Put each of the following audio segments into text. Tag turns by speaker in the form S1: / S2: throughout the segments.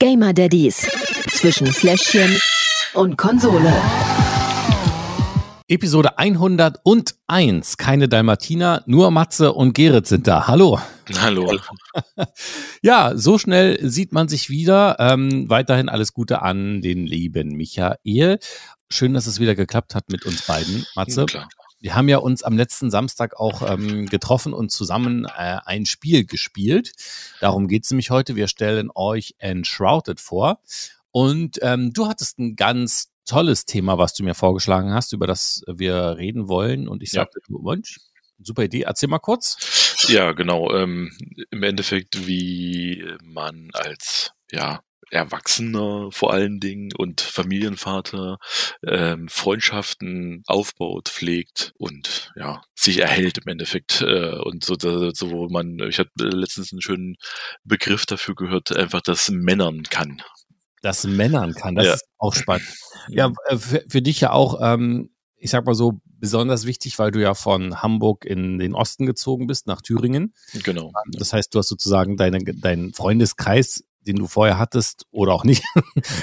S1: Gamer Daddies zwischen Fläschchen und Konsole.
S2: Episode 101. Keine Dalmatiner, nur Matze und Gerrit sind da. Hallo.
S3: Hallo.
S2: Ja, so schnell sieht man sich wieder. Ähm, weiterhin alles Gute an den lieben Michael. Schön, dass es wieder geklappt hat mit uns beiden, Matze.
S3: Klar.
S2: Wir haben ja uns am letzten Samstag auch ähm, getroffen und zusammen äh, ein Spiel gespielt. Darum geht's nämlich heute. Wir stellen euch Enshrouded vor. Und ähm, du hattest ein ganz tolles Thema, was du mir vorgeschlagen hast, über das wir reden wollen. Und ich
S3: Ja.
S2: sagte, du, Mensch, super Idee. Erzähl mal kurz.
S3: Ja, genau. Ähm, Im Endeffekt, wie man als ja, Erwachsener vor allen Dingen und Familienvater ähm, Freundschaften aufbaut, pflegt und ja, sich erhält im Endeffekt. Äh, und so, so wo man, ich habe letztens einen schönen Begriff dafür gehört, einfach das Männern kann.
S2: Das Männern kann, das
S3: Ja.
S2: ist auch spannend. Ja, äh, für, für dich ja auch, ähm, ich sag mal so, besonders wichtig, weil du ja von Hamburg in den Osten gezogen bist, nach Thüringen.
S3: Genau.
S2: Das heißt, du hast sozusagen deine, deinen Freundeskreis, den du vorher hattest oder auch nicht,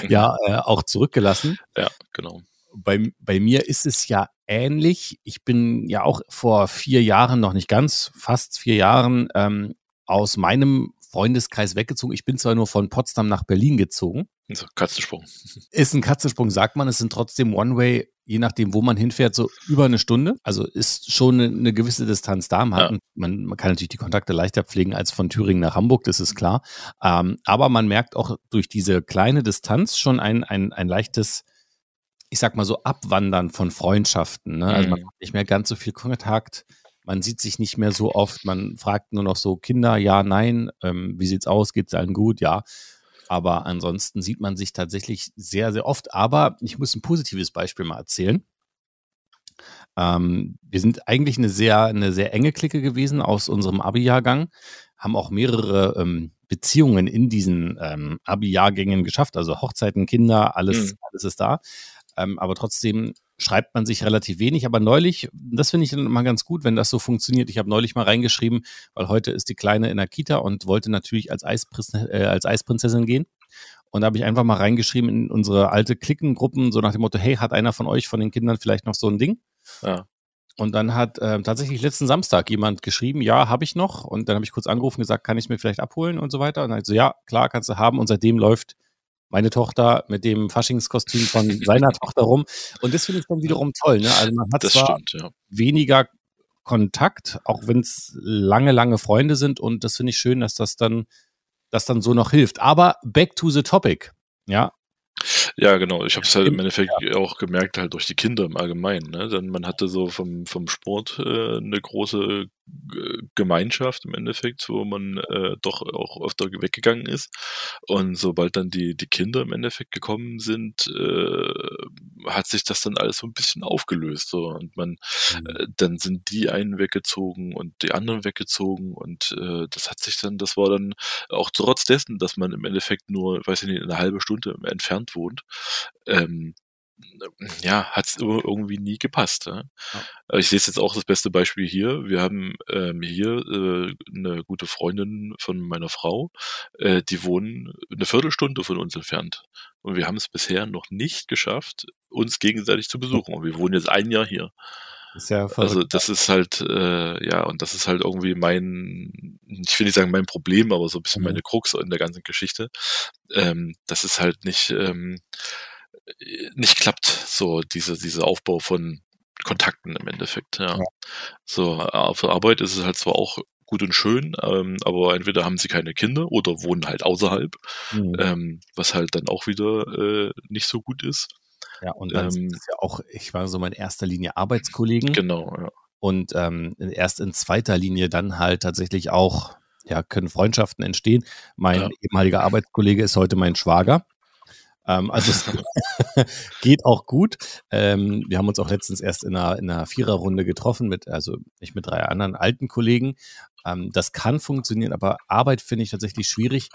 S2: ja, äh, auch zurückgelassen.
S3: Ja, genau.
S2: Bei, bei mir ist es ja ähnlich. Ich bin ja auch vor vier Jahren, noch nicht ganz, fast vier Jahren, ähm, aus meinem Freundeskreis weggezogen. Ich bin zwar nur von Potsdam nach Berlin gezogen.
S3: So, Katzensprung.
S2: Ist ein Katzensprung, sagt man. Es sind trotzdem One-Way, je nachdem, wo man hinfährt, so über eine Stunde. Also ist schon eine, eine gewisse Distanz da. Man, hat,
S3: Ja.
S2: man, man kann natürlich die Kontakte leichter pflegen als von Thüringen nach Hamburg, das ist klar. Ähm, aber man merkt auch durch diese kleine Distanz schon ein, ein, ein leichtes, ich sag mal so, Abwandern von Freundschaften. Ne? Also man
S3: Mhm.
S2: hat nicht mehr ganz so viel Kontakt. Man sieht sich nicht mehr so oft. Man fragt nur noch so Kinder, ja, nein, ähm, wie sieht's aus? Geht's allen gut? Ja. Aber ansonsten sieht man sich tatsächlich sehr, sehr oft. Aber ich muss ein positives Beispiel mal erzählen. Ähm, wir sind eigentlich eine sehr, eine sehr enge Clique gewesen aus unserem Abi-Jahrgang, haben auch mehrere ähm, Beziehungen in diesen ähm, Abi-Jahrgängen geschafft, also Hochzeiten, Kinder, alles,
S3: Mhm.
S2: alles ist da. Ähm, aber trotzdem schreibt man sich relativ wenig. Aber neulich, das finde ich dann immer ganz gut, wenn das so funktioniert. Ich habe neulich mal reingeschrieben, weil heute ist die Kleine in der Kita und wollte natürlich als, Eisprinz, äh, als Eisprinzessin gehen. Und da habe ich einfach mal reingeschrieben in unsere alte Klickengruppen, so nach dem Motto, hey, hat einer von euch, von den Kindern vielleicht noch so ein Ding?
S3: Ja.
S2: Und dann hat ähm, tatsächlich letzten Samstag jemand geschrieben, ja, habe ich noch. Und dann habe ich kurz angerufen gesagt, kann ich es mir vielleicht abholen und so weiter. Und dann so, ja, klar, kannst du haben. Und seitdem läuft meine Tochter mit dem Faschingskostüm von seiner Tochter rum. Und das finde ich dann wiederum toll. Ne? Also man hat
S3: Das
S2: zwar
S3: stimmt, ja.
S2: weniger Kontakt, auch wenn es lange, lange Freunde sind. Und das finde ich schön, dass das dann, das dann so noch hilft. Aber back to the topic. Ja,
S3: Ja, genau. Ich habe es halt im Endeffekt auch gemerkt, halt durch die Kinder im Allgemeinen. Ne? Denn man hatte so vom, vom Sport äh, eine große Gemeinschaft im Endeffekt, wo man äh, doch auch öfter weggegangen ist. Und sobald dann die, die Kinder im Endeffekt gekommen sind, äh, hat sich das dann alles so ein bisschen aufgelöst. So. Und man, äh, dann sind die einen weggezogen und die anderen weggezogen und äh, das hat sich dann, das war dann auch trotz dessen, dass man im Endeffekt nur, weiß ich nicht, eine halbe Stunde entfernt wohnt, ähm, ja, hat es irgendwie nie gepasst. Ja? Äh, Ich sehe es jetzt auch das beste Beispiel hier. Wir haben ähm, hier äh, eine gute Freundin von meiner Frau, äh, die wohnen eine Viertelstunde von uns entfernt. Und wir haben es bisher noch nicht geschafft, uns gegenseitig zu besuchen. Und wir wohnen jetzt ein Jahr hier.
S2: ist ja
S3: Also das ist halt, äh, ja, und das ist halt irgendwie mein, ich will nicht sagen mein Problem, aber so ein bisschen
S2: Mhm.
S3: meine Krux in der ganzen Geschichte. Ähm, das ist halt nicht, ähm, nicht klappt, so diese, dieser Aufbau von Kontakten im Endeffekt, ja.
S2: Ja.
S3: So, der Arbeit ist es halt zwar auch gut und schön, ähm, aber entweder haben sie keine Kinder oder wohnen halt außerhalb,
S2: Mhm.
S3: ähm, was halt dann auch wieder äh, nicht so gut ist.
S2: Ja, und dann sind
S3: ähm,
S2: es ja auch, ich war so in erster Linie Arbeitskollegen
S3: Genau, ja.
S2: und ähm, erst in zweiter Linie dann halt tatsächlich auch, ja, können Freundschaften entstehen. Mein
S3: Ja.
S2: ehemaliger Arbeitskollege ist heute mein Schwager. Ähm, also es geht auch gut. Ähm, wir haben uns auch letztens erst in einer, in einer Viererrunde getroffen, mit, also nicht mit drei anderen alten Kollegen. Ähm, das kann funktionieren, aber Arbeit finde ich tatsächlich schwierig.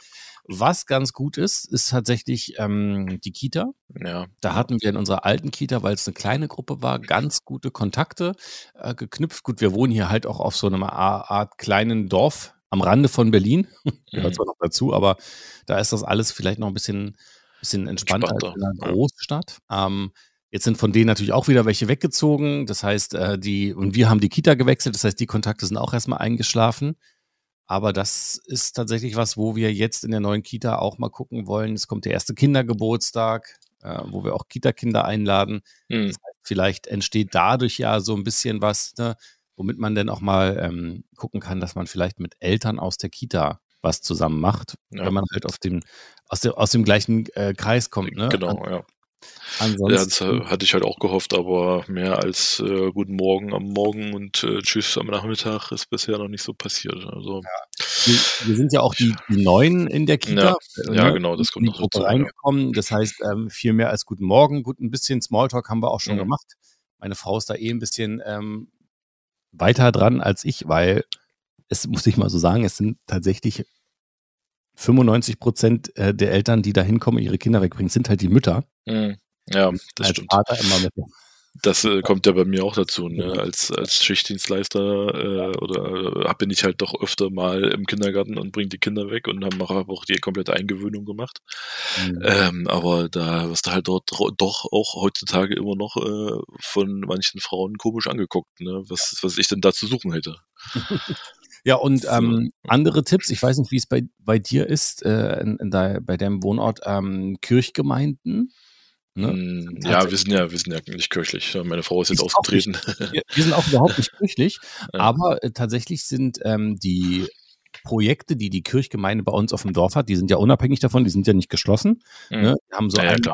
S2: Was ganz gut ist, ist tatsächlich ähm, die Kita.
S3: Ja,
S2: Da hatten wir in unserer alten Kita, weil es eine kleine Gruppe war, ganz gute Kontakte äh, geknüpft. Gut, wir wohnen hier halt auch auf so einer A- Art kleinen Dorf, am Rande von Berlin. Gehört
S3: Mhm.
S2: zwar noch dazu, aber da ist das alles vielleicht noch ein bisschen, bisschen entspannter,
S3: Entspannter,
S2: in einer. Großstadt. Ähm, jetzt sind von denen natürlich auch wieder welche weggezogen. Das heißt, äh, die, und wir haben die Kita gewechselt. Das heißt, die Kontakte sind auch erstmal eingeschlafen. Aber das ist tatsächlich was, wo wir jetzt in der neuen Kita auch mal gucken wollen. Es kommt der erste Kindergeburtstag, äh, wo wir auch Kita-Kinder einladen.
S3: Mhm.
S2: Das heißt, vielleicht entsteht dadurch ja so ein bisschen was, ne, womit man dann auch mal ähm, gucken kann, dass man vielleicht mit Eltern aus der Kita was zusammen macht,
S3: Ja.
S2: wenn man halt auf dem, aus, dem, aus dem gleichen äh, Kreis kommt. Ne?
S3: Genau,
S2: An,
S3: ja.
S2: ansonsten,
S3: Ja, das äh, hatte ich halt auch gehofft, aber mehr als äh, Guten Morgen am Morgen und äh, Tschüss am Nachmittag ist bisher noch nicht so passiert. Also,
S2: wir, wir sind ja auch die, die Neuen in der Kita.
S3: Ja,
S2: äh,
S3: ja,
S2: ne,
S3: genau, das kommt noch dazu, ja.
S2: reingekommen. Das heißt, ähm, viel mehr als Guten Morgen. Gut, ein bisschen Smalltalk haben wir auch schon
S3: Mhm.
S2: gemacht. Meine Frau ist da eh ein bisschen ähm, weiter dran als ich, weil es muss ich mal so sagen, es sind tatsächlich 95 Prozent äh, der Eltern, die da hinkommen, ihre Kinder wegbringen, sind halt die Mütter.
S3: Mhm. ja, das
S2: als
S3: stimmt.
S2: Vater immer mit.
S3: Das äh, kommt ja bei mir auch dazu. Ne? Als, als Schichtdienstleister äh, oder äh, bin ich halt doch öfter mal im Kindergarten und bringe die Kinder weg und habe auch die komplette Eingewöhnung gemacht.
S2: Mhm.
S3: Ähm, aber da wirst du halt dort doch auch heutzutage immer noch äh, von manchen Frauen komisch angeguckt, ne? was, was ich denn da zu suchen hätte.
S2: Ja, und ähm, andere Tipps, ich weiß nicht, wie es bei, bei dir ist, äh, in, in de, bei deinem Wohnort, ähm, Kirchgemeinden. Ne?
S3: Mm, ja, wir sind ja, wir sind ja nicht kirchlich. Meine Frau ist jetzt
S2: nicht
S3: ausgetreten.
S2: Wir, wir sind auch überhaupt nicht kirchlich,
S3: Ja.
S2: aber äh, tatsächlich sind ähm, die Projekte, die die Kirchgemeinde bei uns auf dem Dorf hat, die sind ja unabhängig davon, die sind ja nicht geschlossen.
S3: Mhm.
S2: Ne? Die haben so
S3: Ja, ja,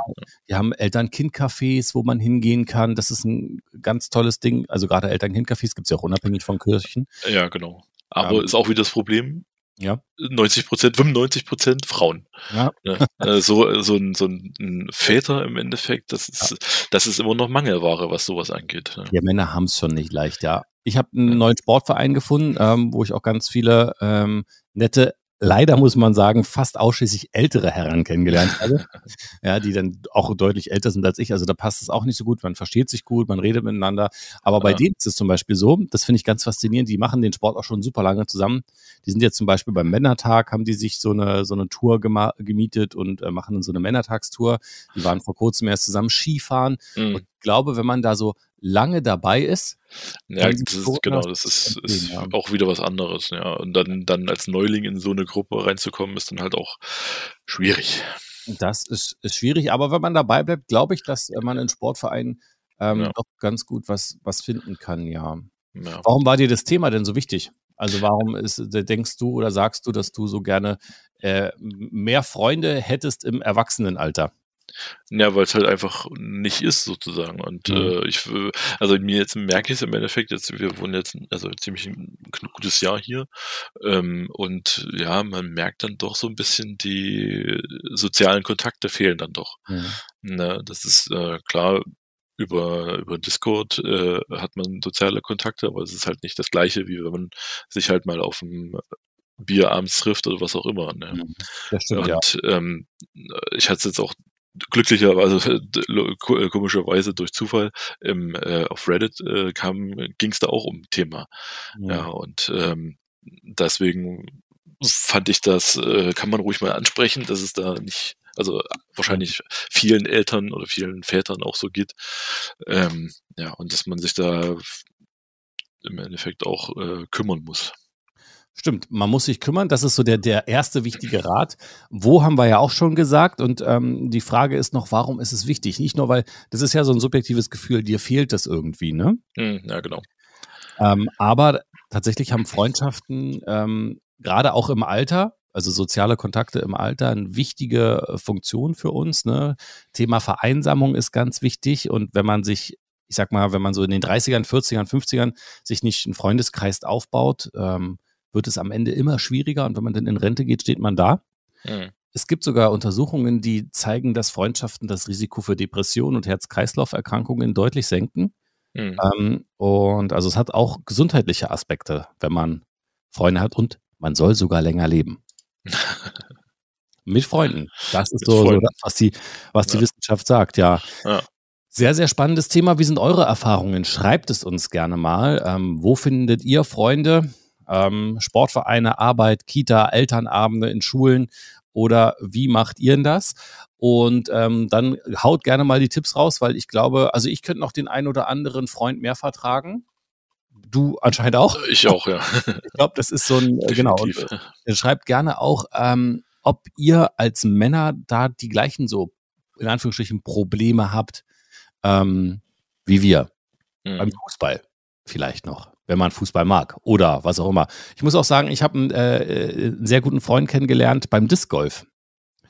S2: die haben Eltern-Kind-Cafés, wo man hingehen kann. Das ist ein ganz tolles Ding. Also gerade Eltern-Kind-Cafés gibt es ja auch unabhängig von Kirchen.
S3: Ja, genau. Aber
S2: Ähm,
S3: ist auch wieder das Problem,
S2: Ja.
S3: 90 Prozent, 95 Prozent Frauen.
S2: Ja.
S3: Ne? Äh, so, so, ein, so ein Väter im Endeffekt, das ist, das ist immer noch Mangelware, was sowas angeht.
S2: Ja, Männer haben es schon nicht leicht, ja. Ich habe einen neuen Sportverein gefunden, ähm, wo ich auch ganz viele ähm, nette, leider muss man sagen, fast ausschließlich ältere Herren kennengelernt habe. ja, die dann auch deutlich älter sind als ich. Also da passt es auch nicht so gut. Man versteht sich gut, man redet miteinander. Aber bei
S3: Ja.
S2: denen ist es zum Beispiel so, das finde ich ganz faszinierend, die machen den Sport auch schon super lange zusammen. Die sind jetzt zum Beispiel beim Männertag, haben die sich so eine, so eine Tour gemietet und äh, machen dann so eine Männertagstour. Die waren vor kurzem erst zusammen Skifahren.
S3: Mhm.
S2: Und glaube, wenn man da so lange dabei ist,
S3: Ja, das ist, genau, das ist, ist
S2: ja.
S3: auch wieder was anderes, ja. Und dann, dann als Neuling in so eine Gruppe reinzukommen, ist dann halt auch schwierig.
S2: das ist, ist schwierig. Aber wenn man dabei bleibt, glaube ich, dass äh, man in Sportvereinen ähm,
S3: Ja.
S2: doch ganz gut was, was finden kann, ja.
S3: Ja.
S2: Warum war dir das Thema denn so wichtig? Also warum ist, äh, denkst du oder sagst du, dass du so gerne äh, mehr Freunde hättest im Erwachsenenalter?
S3: Ja, weil es halt einfach nicht ist, sozusagen. Und
S2: Mhm.
S3: äh, ich, also mir jetzt merke ich es im Endeffekt, jetzt, wir wohnen jetzt also ziemlich ein gutes Jahr hier. Ähm, und ja, man merkt dann doch so ein bisschen, die sozialen Kontakte fehlen dann doch. Ne, das ist äh, klar, über, über Discord äh, hat man soziale Kontakte, aber es ist halt nicht das gleiche, wie wenn man sich halt mal auf dem Bier abends trifft oder was auch immer. Ne?
S2: Das stimmt, ja.
S3: Und ähm, ich hatte es jetzt auch glücklicherweise, ko- äh, komischerweise durch Zufall im, äh, auf Reddit äh, kam, ging es da auch um Thema. Ja, und ähm, deswegen fand ich das, äh, kann man ruhig mal ansprechen, dass es da nicht, also wahrscheinlich vielen Eltern oder vielen Vätern auch so geht. Ähm, ja, und dass man sich da im Endeffekt auch äh, kümmern muss.
S2: Stimmt, man muss sich kümmern. Das ist so der, der erste wichtige Rat. Wo haben wir ja auch schon gesagt. Und ähm, die Frage ist noch, warum ist es wichtig? Nicht nur, weil das ist ja so ein subjektives Gefühl, dir fehlt das irgendwie, ne?
S3: Hm, ja, genau.
S2: Ähm, aber tatsächlich haben Freundschaften ähm, gerade auch im Alter, also soziale Kontakte im Alter, eine wichtige äh, Funktion für uns. Ne? Thema Vereinsamung ist ganz wichtig. Und wenn man sich, ich sag mal, wenn man so in den 30ern, 40ern, 50ern sich nicht einen Freundeskreis aufbaut, ähm, wird es am Ende immer schwieriger. Und wenn man dann in Rente geht, steht man da.
S3: Hm.
S2: Es gibt sogar Untersuchungen, die zeigen, dass Freundschaften das Risiko für Depressionen und Herz-Kreislauf-Erkrankungen deutlich senken.
S3: Hm.
S2: Ähm, und also es hat auch gesundheitliche Aspekte, wenn man Freunde hat und man soll sogar länger leben. Mit Freunden. Das ist so, so was die, was die
S3: Ja.
S2: Wissenschaft sagt, ja.
S3: Ja.
S2: Sehr, sehr spannendes Thema. Wie sind eure Erfahrungen? Schreibt es uns gerne mal. Ähm, wo findet ihr Freunde? Ähm, Sportvereine, Arbeit, Kita, Elternabende in Schulen oder wie macht ihr denn das? Und ähm, dann haut gerne mal die Tipps raus, weil ich glaube, also ich könnte noch den einen oder anderen Freund mehr vertragen. Du anscheinend auch.
S3: Ich auch, ja.
S2: ich glaube, das ist so ein, äh, genau. Und, äh, schreibt gerne auch, ähm, ob ihr als Männer da die gleichen so, in Anführungsstrichen, Probleme habt, ähm, wie wir. Mhm. Beim Fußball vielleicht noch, wenn man Fußball mag oder was auch immer. Ich muss auch sagen, ich habe einen, äh, äh, einen sehr guten Freund kennengelernt beim Disc Golf.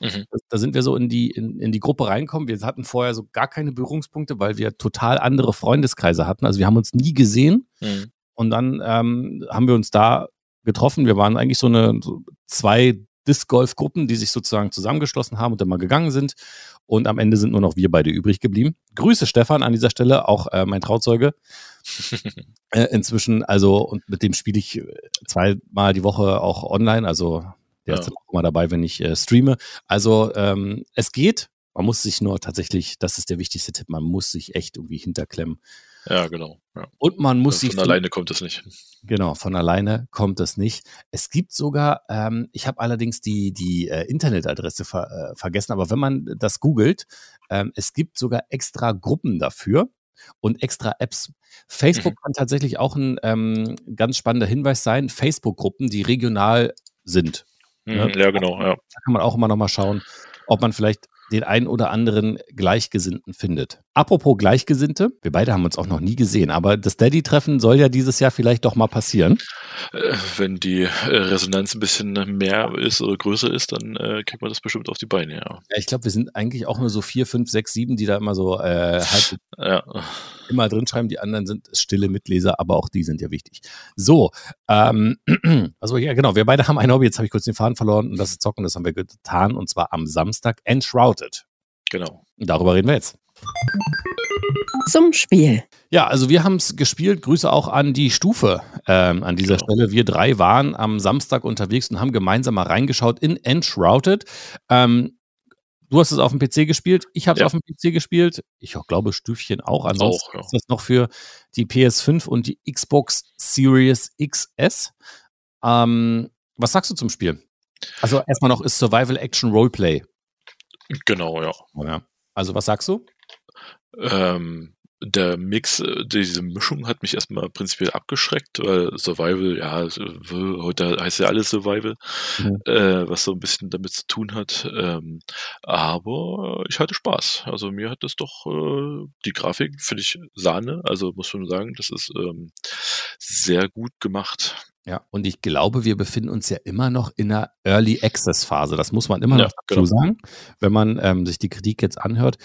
S2: Mhm. Da sind wir so in die, in, in die Gruppe reinkommen. Wir hatten vorher so gar keine Berührungspunkte, weil wir total andere Freundeskreise hatten. Also wir haben uns nie gesehen. Mhm. Und dann ähm, haben wir uns da getroffen. Wir waren eigentlich so eine so zwei Disc Golf Gruppen, die sich sozusagen zusammengeschlossen haben und dann mal gegangen sind. Und am Ende sind nur noch wir beide übrig geblieben. Grüße Stefan an dieser Stelle, auch äh, mein Trauzeuge. äh, inzwischen, also, und mit dem spiele ich zweimal die Woche auch online. Also der ja. ist dann auch immer dabei, wenn ich äh, streame. Also ähm, es geht. Man muss sich nur tatsächlich, das ist der wichtigste Tipp, man muss sich echt irgendwie hinterklemmen.
S3: Ja, genau. Ja.
S2: Und man muss
S3: sich. Von alleine kommt es nicht.
S2: Genau, von alleine kommt es nicht. Es gibt sogar, ähm, ich habe allerdings die, die äh, Internetadresse ver, äh, vergessen, aber wenn man das googelt, ähm, es gibt sogar extra Gruppen dafür und extra Apps. Facebook mhm. kann tatsächlich auch ein ähm, ganz spannender Hinweis sein. Facebook-Gruppen, die regional sind.
S3: Ne? Mhm, ja, genau. Ja.
S2: Da kann man auch immer noch mal schauen, ob man vielleicht den einen oder anderen Gleichgesinnten findet. Apropos Gleichgesinnte, wir beide haben uns auch noch nie gesehen, aber das Daddy-Treffen soll ja dieses Jahr vielleicht doch mal passieren.
S3: Äh, wenn die äh, Resonanz ein bisschen mehr ist oder größer ist, dann äh, kriegt man das bestimmt auf die Beine, ja.
S2: ja ich glaube, wir sind eigentlich auch nur so vier, fünf, sechs, sieben, die da immer so äh, halt ja. immer drin schreiben. Die anderen sind stille Mitleser, aber auch die sind ja wichtig. So, ähm, also ja, genau, wir beide haben ein Hobby, jetzt habe ich kurz den Faden verloren und das ist Zocken, das haben wir getan und zwar am Samstag Enshrouded.
S3: Genau.
S2: Darüber reden wir jetzt.
S1: Zum Spiel.
S2: Ja, also wir haben es gespielt. Grüße auch an die Stufe ähm, an dieser genau. Stelle. Wir drei waren am Samstag unterwegs und haben gemeinsam mal reingeschaut in Enshrouded. Ähm, du hast es auf dem PC gespielt, ich habe es ja. auf dem PC gespielt. Ich auch, glaube, Stüfchen auch. Ansonsten auch, ja. ist das noch für die PS5 und die Xbox Series XS. Ähm, was sagst du zum Spiel? Also erstmal noch ist Survival Action Roleplay.
S3: Genau, ja.
S2: ja. Also was sagst du?
S3: Ähm, der Mix, äh, diese Mischung hat mich erstmal prinzipiell abgeschreckt, weil Survival, ja, heute heißt ja alles Survival, mhm. äh, was so ein bisschen damit zu tun hat. Ähm, aber ich hatte Spaß. Also mir hat das doch, äh, die Grafik finde ich Sahne, also muss man sagen, das ist ähm, sehr gut gemacht.
S2: Ja, und ich glaube, wir befinden uns ja immer noch in einer Early Access Phase. Das muss man immer noch ja, dazu genau. sagen, wenn man ähm, sich die Kritik jetzt anhört.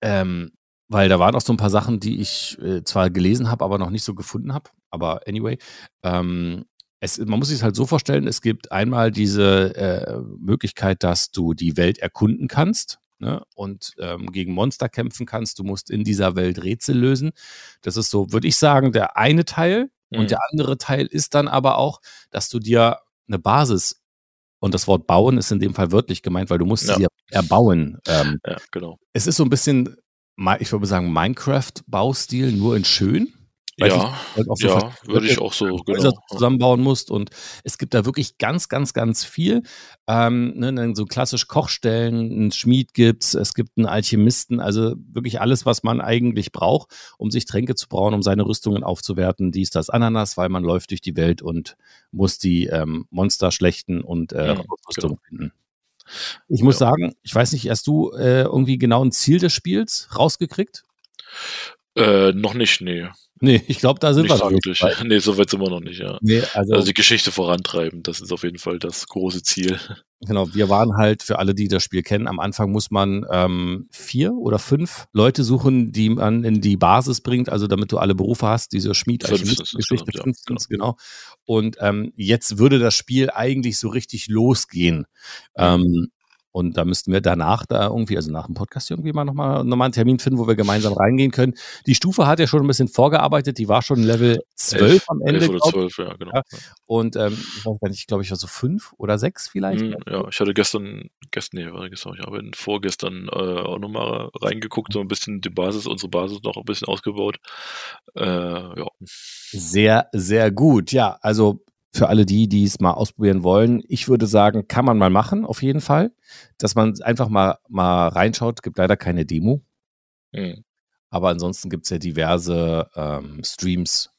S2: Ähm, weil da waren auch so ein paar Sachen, die ich äh, zwar gelesen habe, aber noch nicht so gefunden habe. Aber anyway, ähm, es, man muss sich es halt so vorstellen, es gibt einmal diese äh, Möglichkeit, dass du die Welt erkunden kannst ne, und ähm, gegen Monster kämpfen kannst. Du musst in dieser Welt Rätsel lösen. Das ist so, würde ich sagen, der eine Teil. Mhm. Und der andere Teil ist dann aber auch, dass du dir eine Basis und das Wort bauen ist in dem Fall wörtlich gemeint, weil du musst ja. sie erbauen. Ähm,
S3: ja, genau.
S2: Es ist so ein bisschen ich würde sagen, Minecraft-Baustil nur in schön.
S3: Weil ja, halt so ja würde ich auch so genau.
S2: zusammenbauen musst. Und es gibt da wirklich ganz, ganz, ganz viel. Ähm, ne, so klassisch Kochstellen, einen Schmied gibt's, es gibt einen Alchemisten, also wirklich alles, was man eigentlich braucht, um sich Tränke zu brauen, um seine Rüstungen aufzuwerten. Dies, das, Ananas, weil man läuft durch die Welt und muss die ähm, Monster schlechten und äh, ja, Rüstung genau. finden. Ich muss ja. sagen, ich weiß nicht, hast du äh, irgendwie genau ein Ziel des Spiels rausgekriegt?
S3: Äh, noch nicht, nee.
S2: Nee, ich glaube, da sind nicht wir
S3: noch wirklich. nicht. Nee, so weit sind wir noch nicht, ja. Nee, also, also die Geschichte vorantreiben, das ist auf jeden Fall das große Ziel.
S2: Genau, wir waren halt, für alle, die das Spiel kennen, am Anfang muss man ähm, vier oder fünf Leute suchen, die man in die Basis bringt, also damit du alle Berufe hast, diese Schmied-Geschichte, ja, genau. genau. Und ähm, jetzt würde das Spiel eigentlich so richtig losgehen. Ähm, Und da müssten wir danach da irgendwie, also nach dem Podcast irgendwie mal nochmal noch mal einen Termin finden, wo wir gemeinsam reingehen können. Die Stufe hat ja schon ein bisschen vorgearbeitet, die war schon Level 12 elf, am Ende. 11
S3: oder 12, ja, genau. Ja.
S2: Und ähm, ich weiß gar nicht, ich glaube, ich war so fünf oder sechs vielleicht.
S3: Mm, ja, ich hatte gestern, gestern, nee, war gestern, ich habe vorgestern äh, auch nochmal reingeguckt, so ein bisschen die Basis, unsere Basis noch ein bisschen ausgebaut. Äh, ja.
S2: Sehr, sehr gut. Ja, also für alle die, die es mal ausprobieren wollen, ich würde sagen, kann man mal machen, auf jeden Fall. Dass man einfach mal, mal reinschaut, gibt leider keine Demo. Mhm. Aber ansonsten gibt es ja diverse ähm, Streams,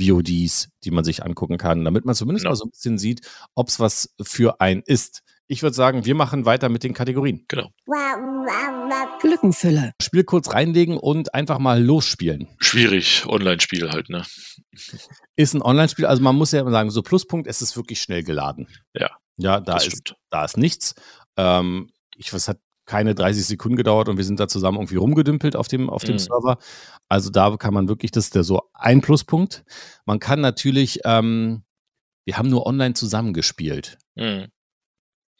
S2: VODs, die man sich angucken kann, damit man zumindest genau. mal so ein bisschen sieht, ob es was für einen ist. Ich würde sagen, wir machen weiter mit den Kategorien.
S3: Genau.
S1: Glückenfülle.
S2: Spiel kurz reinlegen und einfach mal losspielen.
S3: Schwierig, Online-Spiel halt, ne?
S2: Ist ein Online-Spiel, also man muss ja sagen, so Pluspunkt, es ist wirklich schnell geladen.
S3: Ja.
S2: Ja, da, ist, da ist nichts. Ähm, ich weiß, hat keine 30 Sekunden gedauert und wir sind da zusammen irgendwie rumgedümpelt auf dem, auf dem mhm. Server. Also da kann man wirklich, das ist der so ein Pluspunkt. Man kann natürlich, ähm, wir haben nur online zusammengespielt. Mhm.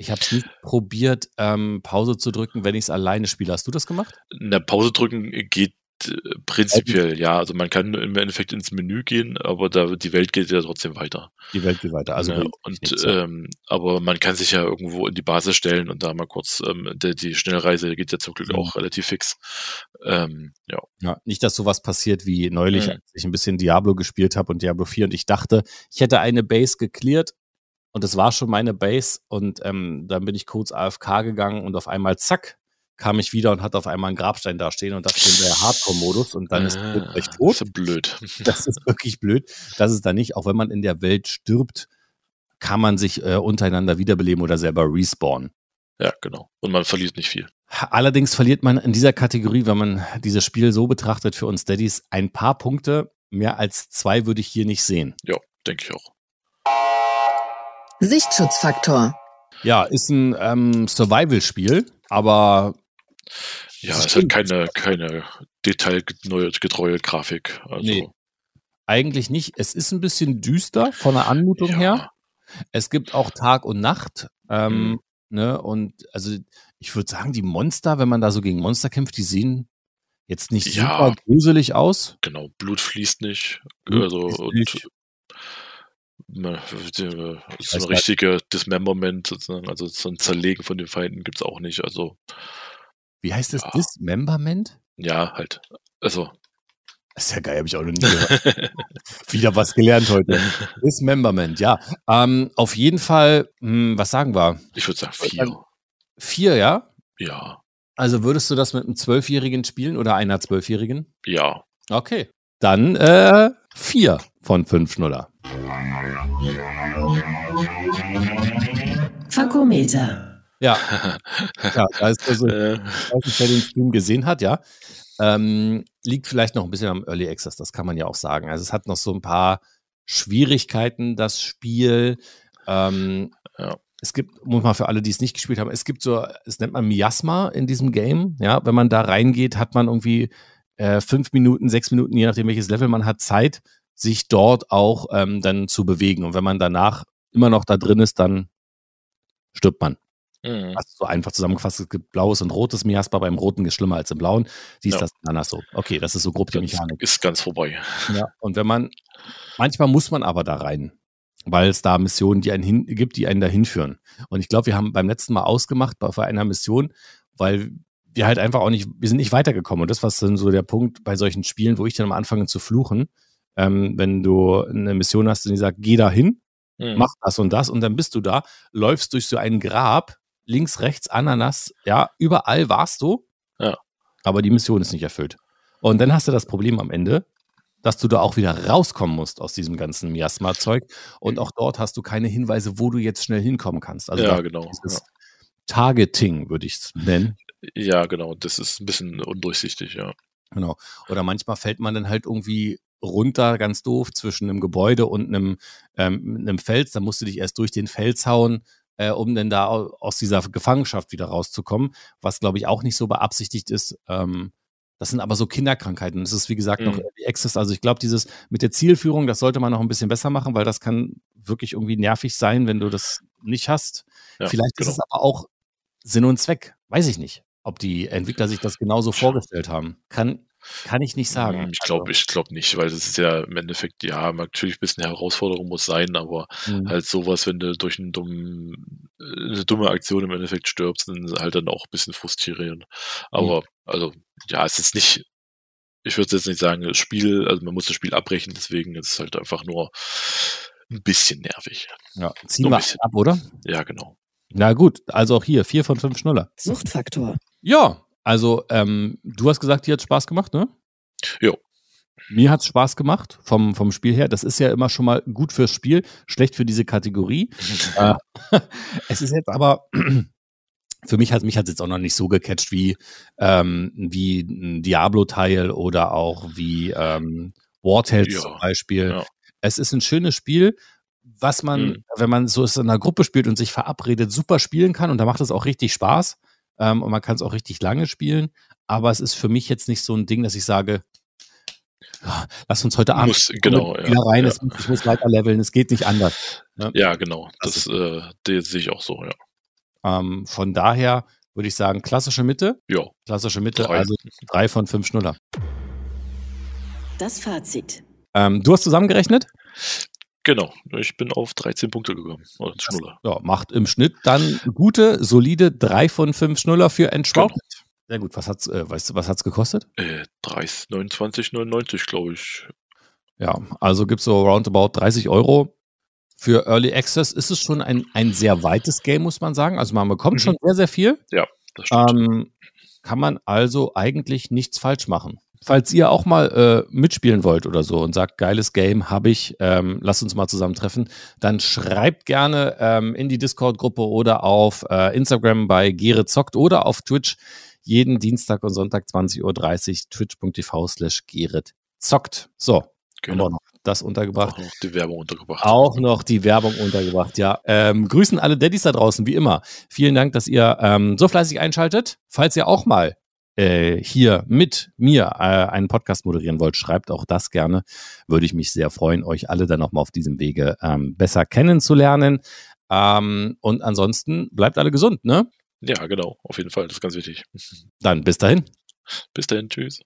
S2: Ich habe es nicht probiert, ähm, Pause zu drücken, wenn ich es alleine spiele. Hast du das gemacht?
S3: Na, Pause drücken geht äh, prinzipiell, ja. Also man kann im Endeffekt ins Menü gehen, aber da die Welt geht ja trotzdem weiter.
S2: Die Welt geht weiter. Also
S3: ja, und ähm, aber man kann sich ja irgendwo in die Basis stellen und da mal kurz ähm, die, die Schnellreise geht ja zum Glück mhm. auch relativ fix. Ähm, ja.
S2: ja. Nicht, dass sowas passiert wie neulich, mhm. als ich ein bisschen Diablo gespielt habe und Diablo 4 und ich dachte, ich hätte eine Base geklärt und das war schon meine Base. Und ähm, dann bin ich kurz AFK gegangen und auf einmal, zack, kam ich wieder und hatte auf einmal einen Grabstein da stehen und das in der Hardcore-Modus und dann ah, ist es recht tot.
S3: Das ist blöd.
S2: Das ist wirklich blöd. Das ist da nicht, auch wenn man in der Welt stirbt, kann man sich äh, untereinander wiederbeleben oder selber respawnen.
S3: Ja, genau. Und man verliert nicht viel.
S2: Allerdings verliert man in dieser Kategorie, wenn man dieses Spiel so betrachtet für uns Daddies, ein paar Punkte. Mehr als zwei würde ich hier nicht sehen.
S3: Ja, denke ich auch.
S1: Sichtschutzfaktor.
S2: Ja, ist ein ähm, Survival-Spiel, aber.
S3: Ja, es hat keine, keine detailgetreue Grafik. Also. Nee,
S2: eigentlich nicht. Es ist ein bisschen düster von der Anmutung ja. her. Es gibt auch Tag und Nacht. Ähm, mhm. ne, und also ich würde sagen, die Monster, wenn man da so gegen Monster kämpft, die sehen jetzt nicht ja, super gruselig aus.
S3: Genau, Blut fließt nicht. Blut also, fließt und nicht so ein richtiger Dismemberment sozusagen, also so ein Zerlegen von den Feinden gibt es auch nicht. Also
S2: wie heißt das? Ja. Dismemberment?
S3: Ja, halt. Also.
S2: Das ist ja geil, habe ich auch noch nie gehört. Wieder was gelernt heute. Dismemberment, ja. Ähm, auf jeden Fall, mh, hm, was sagen wir?
S3: Ich würde sagen vier.
S2: Vier, ja?
S3: Ja.
S2: Also würdest du das mit einem Zwölfjährigen spielen oder einer Zwölfjährigen?
S3: Ja.
S2: Okay. Dann äh, vier von fünf Schnuller.
S1: Fakometer.
S2: Ja. ja, da ist also, äh. wer den Stream gesehen hat, ja. Ähm, liegt vielleicht noch ein bisschen am Early Access, das kann man ja auch sagen. Also es hat noch so ein paar Schwierigkeiten, das Spiel. Ähm, ja. Es gibt, muss man für alle, die es nicht gespielt haben, es gibt so, es nennt man Miasma in diesem Game. Ja, wenn man da reingeht, hat man irgendwie äh, fünf Minuten, sechs Minuten, je nachdem welches Level man hat, Zeit, sich dort auch ähm, dann zu bewegen. Und wenn man danach immer noch da drin ist, dann stirbt man. Mhm. Also so einfach zusammengefasst, es gibt blaues und rotes Miasma, beim roten ist schlimmer als im blauen. Siehst ja. das anders so. Okay, das ist so grob die Mechanik.
S3: Ist ganz vorbei.
S2: Ja, und wenn man, manchmal muss man aber da rein, weil es da Missionen die einen hin, gibt, die einen da hinführen. Und ich glaube, wir haben beim letzten Mal ausgemacht bei einer Mission, weil wir halt einfach auch nicht, wir sind nicht weitergekommen. Und das war dann so der Punkt bei solchen Spielen, wo ich dann am anfange zu fluchen, ähm, wenn du eine Mission hast und die sagt, geh da hin, mhm. mach das und das und dann bist du da, läufst durch so ein Grab, links, rechts, Ananas, ja, überall warst du,
S3: ja.
S2: aber die Mission ist nicht erfüllt. Und dann hast du das Problem am Ende, dass du da auch wieder rauskommen musst aus diesem ganzen Miasma-Zeug. Und auch dort hast du keine Hinweise, wo du jetzt schnell hinkommen kannst. Also
S3: ja, genau. Ja.
S2: Targeting, würde ich es nennen.
S3: Ja, genau. Das ist ein bisschen undurchsichtig, ja.
S2: Genau. Oder manchmal fällt man dann halt irgendwie runter, ganz doof, zwischen einem Gebäude und einem, ähm, einem Fels. Da musst du dich erst durch den Fels hauen, äh, um dann da aus dieser Gefangenschaft wieder rauszukommen, was glaube ich auch nicht so beabsichtigt ist. Ähm, das sind aber so Kinderkrankheiten. Das ist, wie gesagt, noch mhm. Early Access. Also ich glaube, dieses mit der Zielführung, das sollte man noch ein bisschen besser machen, weil das kann wirklich irgendwie nervig sein, wenn du das nicht hast. Ja, Vielleicht genau. ist es aber auch Sinn und Zweck. Weiß ich nicht, ob die Entwickler sich das genauso vorgestellt haben. Kann, kann ich nicht sagen.
S3: Ich glaube,
S2: Also,
S3: ich glaube nicht, weil das ist ja im Endeffekt, ja, natürlich ein bisschen eine Herausforderung muss sein, aber
S2: Mhm.
S3: halt sowas, wenn du durch einen dummen, äh, eine dumme Aktion im Endeffekt stirbst, dann ist halt dann auch ein bisschen frustrierend. Aber, also, ja, es ist nicht, ich würde jetzt nicht sagen, das Spiel, also man muss das Spiel abbrechen, deswegen ist es halt einfach nur ein bisschen nervig.
S2: ja, ziehen
S3: Nur
S2: wir
S3: ein bisschen.
S2: ab, oder?
S3: Ja, genau.
S2: Na gut, also auch hier, vier von fünf Schnuller.
S1: Suchtfaktor.
S2: Ja, also ähm, du hast gesagt, dir hat Spaß gemacht, ne?
S3: Jo.
S2: Mir hat es Spaß gemacht vom, vom Spiel her. Das ist ja immer schon mal gut fürs Spiel, schlecht für diese Kategorie. Äh, es ist jetzt aber, für mich hat mich hat jetzt auch noch nicht so gecatcht wie, ähm, wie ein Diablo-Teil oder auch wie ähm, War Tales
S3: Ja,
S2: zum Beispiel.
S3: ja.
S2: Es ist ein schönes Spiel, was man,
S3: Mhm.
S2: wenn man so in einer Gruppe spielt und sich verabredet, super spielen kann. Und da macht es auch richtig Spaß. Ähm, und man kann es auch richtig lange spielen. Aber es ist für mich jetzt nicht so ein Ding, dass ich sage, "Ah, lass uns heute Abend
S3: Muss, genau, ja.
S2: wieder rein,
S3: ja.
S2: es, ich muss weiter leveln, es geht nicht anders.
S3: Ja, genau.
S2: Das
S3: Das, äh, das sehe ich auch so, ja.
S2: Ähm, von daher würde ich sagen, klassische Mitte,
S3: Ja,
S2: klassische Mitte,
S3: Drei.
S2: also drei von fünf Schnuller.
S1: Das Fazit.
S2: Ähm, du hast zusammengerechnet?
S3: Genau. Ich bin auf 13 Punkte gekommen. Oder Schnuller.
S2: Ja, macht im Schnitt dann gute, solide drei von fünf Schnuller für Entschwaucht. Sehr gut. Was hat's, äh, weißt du, was hat's gekostet?
S3: Äh, 30, 29,99, glaube ich.
S2: Ja, also gibt's so roundabout 30 Euro. Für Early Access ist es schon ein, ein sehr weites Game, muss man sagen. Also man bekommt
S3: Mhm.
S2: schon sehr, sehr viel.
S3: Das stimmt.
S2: Ähm, kann man also eigentlich nichts falsch machen. Falls ihr auch mal äh, mitspielen wollt oder so und sagt, geiles Game habe ich, ähm, lasst uns mal zusammentreffen, dann schreibt gerne ähm, in die Discord-Gruppe oder auf äh, Instagram bei Gere zockt oder auf Twitch jeden Dienstag und Sonntag 20.30 Uhr twitch.tv slash Gerrit zockt. So, haben wir
S3: genau.
S2: noch das untergebracht.
S3: Auch noch die Werbung untergebracht.
S2: Auch noch die Werbung untergebracht, ja. Ähm, grüßen alle Daddys da draußen, wie immer. Vielen Dank, dass ihr ähm, so fleißig einschaltet. Falls ihr auch mal äh, hier mit mir äh, einen Podcast moderieren wollt, schreibt auch das gerne. Würde ich mich sehr freuen, euch alle dann nochmal auf diesem Wege ähm, besser kennenzulernen. Ähm, und ansonsten bleibt alle gesund, ne?
S3: Ja, genau. Auf jeden Fall. Das ist ganz wichtig.
S2: Dann bis dahin.
S3: Bis dahin. Tschüss.